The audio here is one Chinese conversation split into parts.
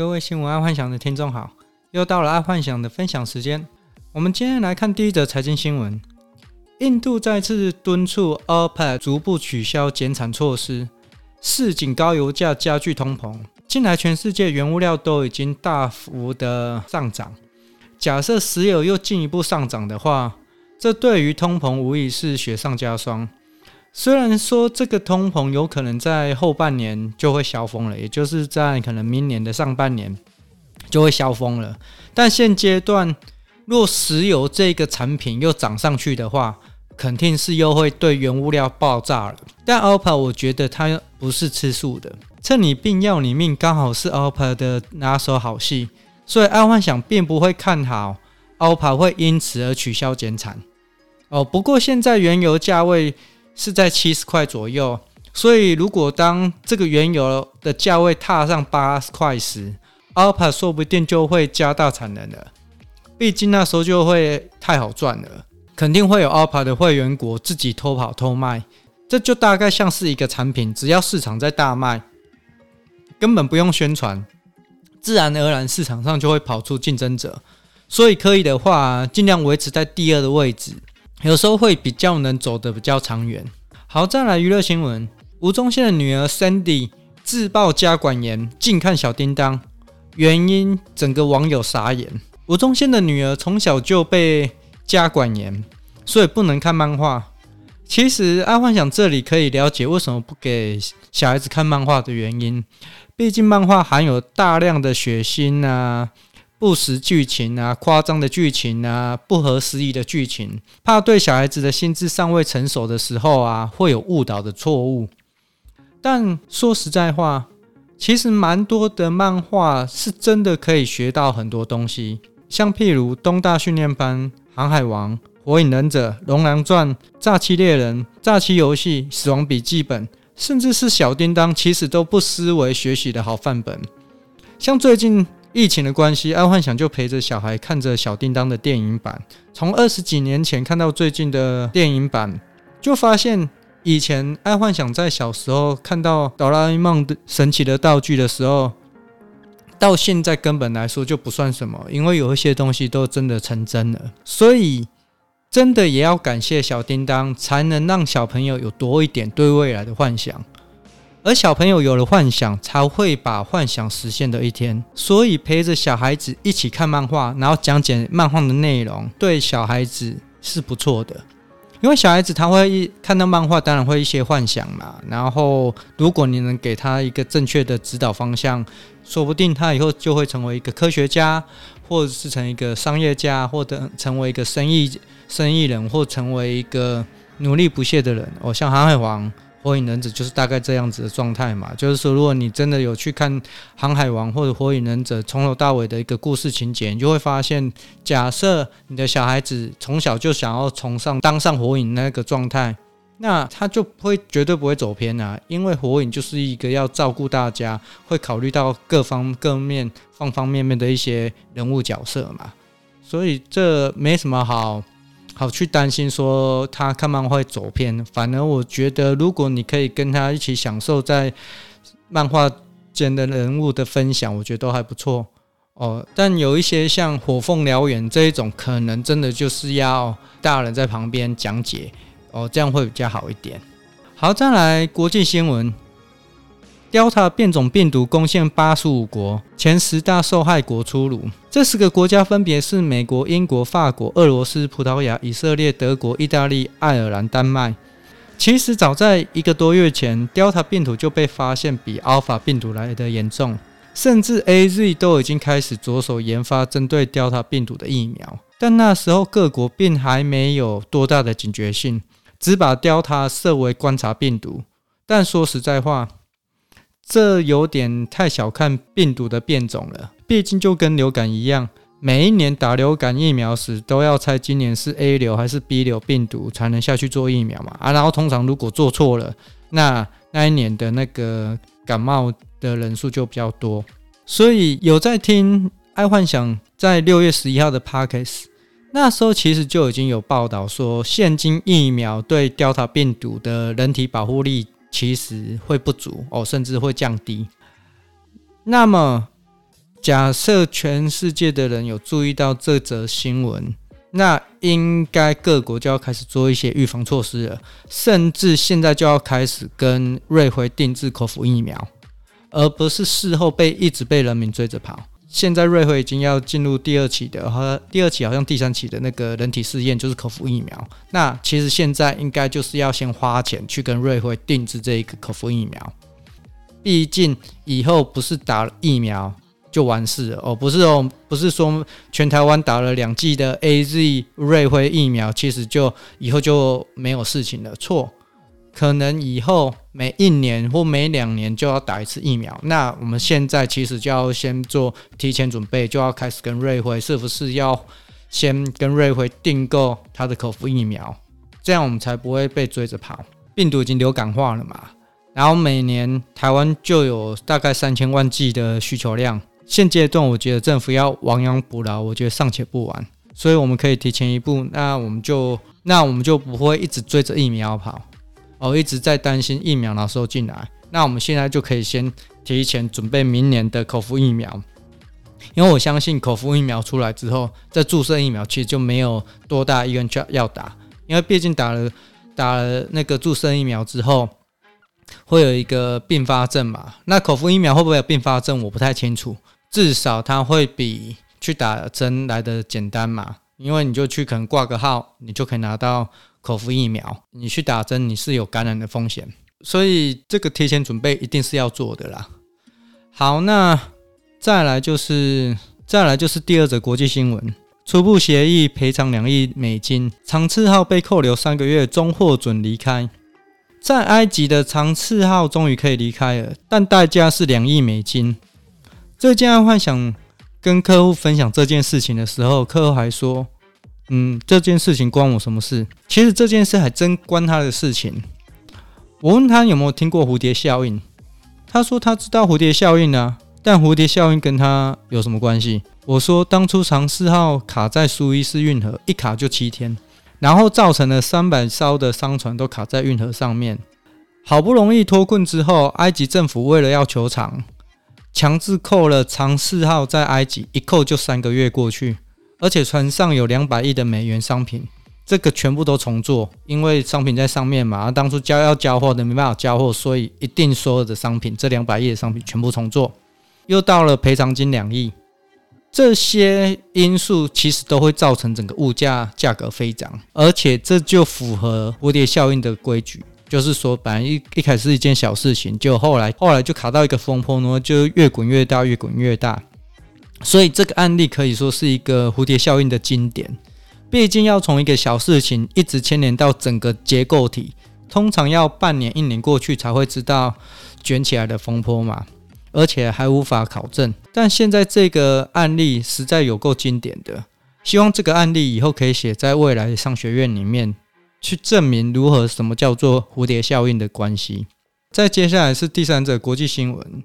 各位新闻爱幻想的听众好，又到了爱幻想的分享时间。我们今天来看第一则财经新闻：印度再次敦促 OPEC 逐步取消减产措施，市井高油价加剧通膨。近来全世界原物料都已经大幅的上涨，假设石油又进一步上涨的话，这对于通膨无疑是雪上加霜。虽然说这个通膨有可能在后半年就会消风了，也就是在可能明年的上半年就会消风了，但现阶段若石油这个产品又涨上去的话，肯定是又会对原物料爆炸了。但 OPPO 我觉得它不是吃素的，趁你病要你命，刚好是 OPPO 的拿手好戏，所以爱幻想并不会看好 OPPO 会因此而取消减产。哦，不过现在原油价位。是在七十块左右，所以如果当这个原油的价位踏上八十块时，OPEC 说不定就会加大产能了。毕竟那时候就会太好赚了，肯定会有 OPEC 的会员国自己偷跑偷卖。这就大概像是一个产品，只要市场在大卖，根本不用宣传，自然而然市场上就会跑出竞争者。所以可以的话，尽量维持在第二的位置。有时候会比较能走得比较长远。好，再来娱乐新闻：吴宗宪的女儿 Sandy 自曝家管严，禁看小叮当，原因整个网友傻眼。吴宗宪的女儿从小就被家管严，所以不能看漫画。其实爱幻想这里可以了解为什么不给小孩子看漫画的原因，毕竟漫画含有大量的血腥啊。不实剧情啊，夸张的剧情啊，不合时宜的剧情，怕对小孩子的心智尚未成熟的时候啊，会有误导的错误。但说实在话，其实蛮多的漫画是真的可以学到很多东西，像譬如东大训练班、航海王、火影忍者、龙狼传、炸欺猎人、炸欺游戏、死亡笔记本，甚至是小叮当，其实都不失为学习的好范本。像最近。疫情的关系，爱幻想就陪着小孩看着小叮当的电影版，从二十几年前看到最近的电影版，就发现以前爱幻想在小时候看到哆啦 A 梦的神奇的道具的时候，到现在根本来说就不算什么，因为有一些东西都真的成真了，所以真的也要感谢小叮当，才能让小朋友有多一点对未来的幻想。而小朋友有了幻想，才会把幻想实现的一天。所以陪着小孩子一起看漫画，然后讲解漫画的内容，对小孩子是不错的。因为小孩子他会一看到漫画，当然会一些幻想嘛。然后如果你能给他一个正确的指导方向，说不定他以后就会成为一个科学家，或者是成一个商业家，或者成为一个生意生意人，或成为一个努力不懈的人。哦，像航海王。火影忍者就是大概这样子的状态嘛，就是说，如果你真的有去看《航海王》或者《火影忍者》从头到尾的一个故事情节，你就会发现，假设你的小孩子从小就想要从上当上火影那个状态，那他就会绝对不会走偏啊，因为火影就是一个要照顾大家，会考虑到各方各面、方方面面的一些人物角色嘛，所以这没什么好。好去担心说他看漫画会走偏，反而我觉得如果你可以跟他一起享受在漫画间的人物的分享，我觉得都还不错哦。但有一些像火凤燎原这一种，可能真的就是要大人在旁边讲解哦，这样会比较好一点。好，再来国际新闻。Delta 变种病毒攻陷八十五国，前十大受害国出炉。这十个国家分别是美国、英国、法国、俄罗斯、葡萄牙、以色列、德国、意大利、爱尔兰、丹麦。其实早在一个多月前，Delta 病毒就被发现比 Alpha 病毒来得严重，甚至 AZ 都已经开始着手研发针对 Delta 病毒的疫苗。但那时候各国并还没有多大的警觉性，只把 Delta 设为观察病毒。但说实在话，这有点太小看病毒的变种了。毕竟就跟流感一样，每一年打流感疫苗时都要猜今年是 A 流还是 B 流病毒才能下去做疫苗嘛。啊，然后通常如果做错了，那那一年的那个感冒的人数就比较多。所以有在听爱幻想在六月十一号的 Parks，那时候其实就已经有报道说，现今疫苗对 Delta 病毒的人体保护力。其实会不足哦，甚至会降低。那么假设全世界的人有注意到这则新闻，那应该各国就要开始做一些预防措施了，甚至现在就要开始跟瑞辉定制口服疫苗，而不是事后被一直被人民追着跑。现在瑞辉已经要进入第二期的，和第二期好像第三期的那个人体试验，就是口服疫苗。那其实现在应该就是要先花钱去跟瑞辉定制这一个口服疫苗，毕竟以后不是打疫苗。就完事了哦，不是哦，不是说全台湾打了两剂的 AZ 瑞辉疫苗，其实就以后就没有事情了。错，可能以后每一年或每两年就要打一次疫苗。那我们现在其实就要先做提前准备，就要开始跟瑞辉是不是要先跟瑞辉订购他的口服疫苗，这样我们才不会被追着跑。病毒已经流感化了嘛，然后每年台湾就有大概三千万剂的需求量。现阶段，我觉得政府要亡羊补牢，我觉得尚且不晚，所以我们可以提前一步，那我们就那我们就不会一直追着疫苗跑，哦，一直在担心疫苗哪时候进来。那我们现在就可以先提前准备明年的口服疫苗，因为我相信口服疫苗出来之后，再注射疫苗其实就没有多大意愿就要打，因为毕竟打了打了那个注射疫苗之后。会有一个并发症嘛？那口服疫苗会不会有并发症？我不太清楚。至少它会比去打针来的简单嘛，因为你就去可能挂个号，你就可以拿到口服疫苗。你去打针，你是有感染的风险，所以这个提前准备一定是要做的啦。好，那再来就是再来就是第二则国际新闻：初步协议赔偿两亿美金，长赐号被扣留三个月，终获准离开。在埃及的长赐号终于可以离开了，但代价是两亿美金。这件幻想跟客户分享这件事情的时候，客户还说：“嗯，这件事情关我什么事？”其实这件事还真关他的事情。我问他有没有听过蝴蝶效应，他说他知道蝴蝶效应啊，但蝴蝶效应跟他有什么关系？我说当初长四号卡在苏伊士运河，一卡就七天。然后造成了三百艘的商船都卡在运河上面，好不容易脱困之后，埃及政府为了要求偿，强制扣了长赐号在埃及，一扣就三个月过去，而且船上有两百亿的美元商品，这个全部都重做，因为商品在上面嘛，当初交要交货的没办法交货，所以一定所有的商品，这两百亿的商品全部重做，又到了赔偿金两亿。这些因素其实都会造成整个物价价格飞涨，而且这就符合蝴蝶效应的规矩，就是说，本来一一开始是一件小事情，就后来后来就卡到一个风波呢，就越滚越大，越滚越大。所以这个案例可以说是一个蝴蝶效应的经典。毕竟要从一个小事情一直牵连到整个结构体，通常要半年一年过去才会知道卷起来的风波嘛。而且还无法考证，但现在这个案例实在有够经典的，希望这个案例以后可以写在未来商学院里面，去证明如何什么叫做蝴蝶效应的关系。再接下来是第三则国际新闻，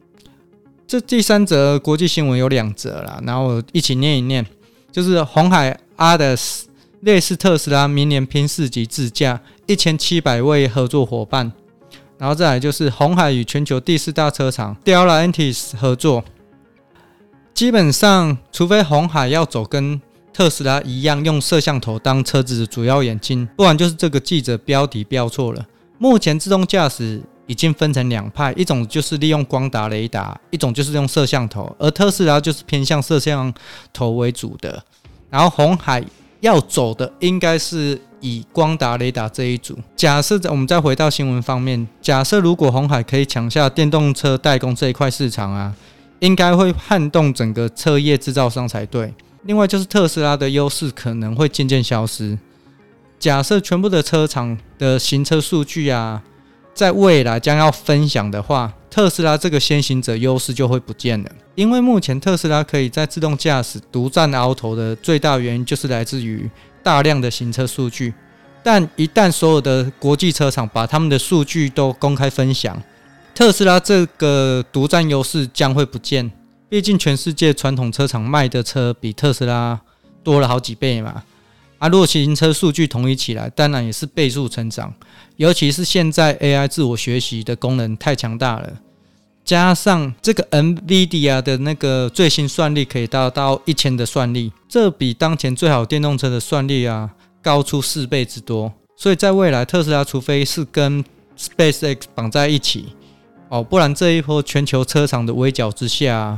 这第三则国际新闻有两则啦，然后一起念一念，就是红海阿德斯类似特斯拉，明年拼四级自驾，一千七百位合作伙伴。然后再来就是红海与全球第四大车厂 d e l a n t i s 合作，基本上除非红海要走跟特斯拉一样用摄像头当车子的主要眼睛，不然就是这个记者标题标错了。目前自动驾驶已经分成两派，一种就是利用光达雷达，一种就是用摄像头，而特斯拉就是偏向摄像头为主的。然后红海要走的应该是。以光达雷达这一组，假设我们再回到新闻方面，假设如果红海可以抢下电动车代工这一块市场啊，应该会撼动整个车业制造商才对。另外就是特斯拉的优势可能会渐渐消失。假设全部的车厂的行车数据啊，在未来将要分享的话，特斯拉这个先行者优势就会不见了。因为目前特斯拉可以在自动驾驶独占鳌头的最大原因，就是来自于。大量的行车数据，但一旦所有的国际车厂把他们的数据都公开分享，特斯拉这个独占优势将会不见。毕竟全世界传统车厂卖的车比特斯拉多了好几倍嘛。啊，如果行车数据统一起来，当然也是倍数成长。尤其是现在 AI 自我学习的功能太强大了，加上这个 NVIDIA 的那个最新算力可以达到一千的算力，这比当前最好电动车的算力啊高出四倍之多。所以在未来，特斯拉除非是跟 SpaceX 绑在一起哦，不然这一波全球车厂的围剿之下，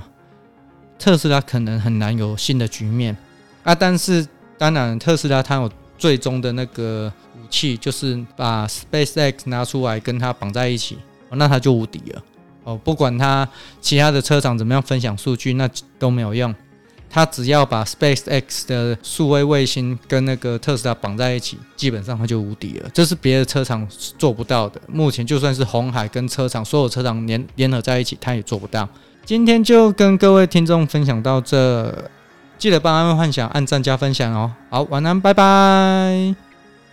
特斯拉可能很难有新的局面啊。但是当然，特斯拉它有最终的那个武器，就是把 SpaceX 拿出来跟它绑在一起，哦，那它就无敌了哦。不管它其他的车厂怎么样分享数据，那都没有用。它只要把 SpaceX 的数位卫星跟那个特斯拉绑在一起，基本上它就无敌了。这是别的车厂做不到的。目前就算是红海跟车厂所有车厂联联合在一起，它也做不到。今天就跟各位听众分享到这，记得帮安幻想按赞加分享哦。好，晚安，拜拜。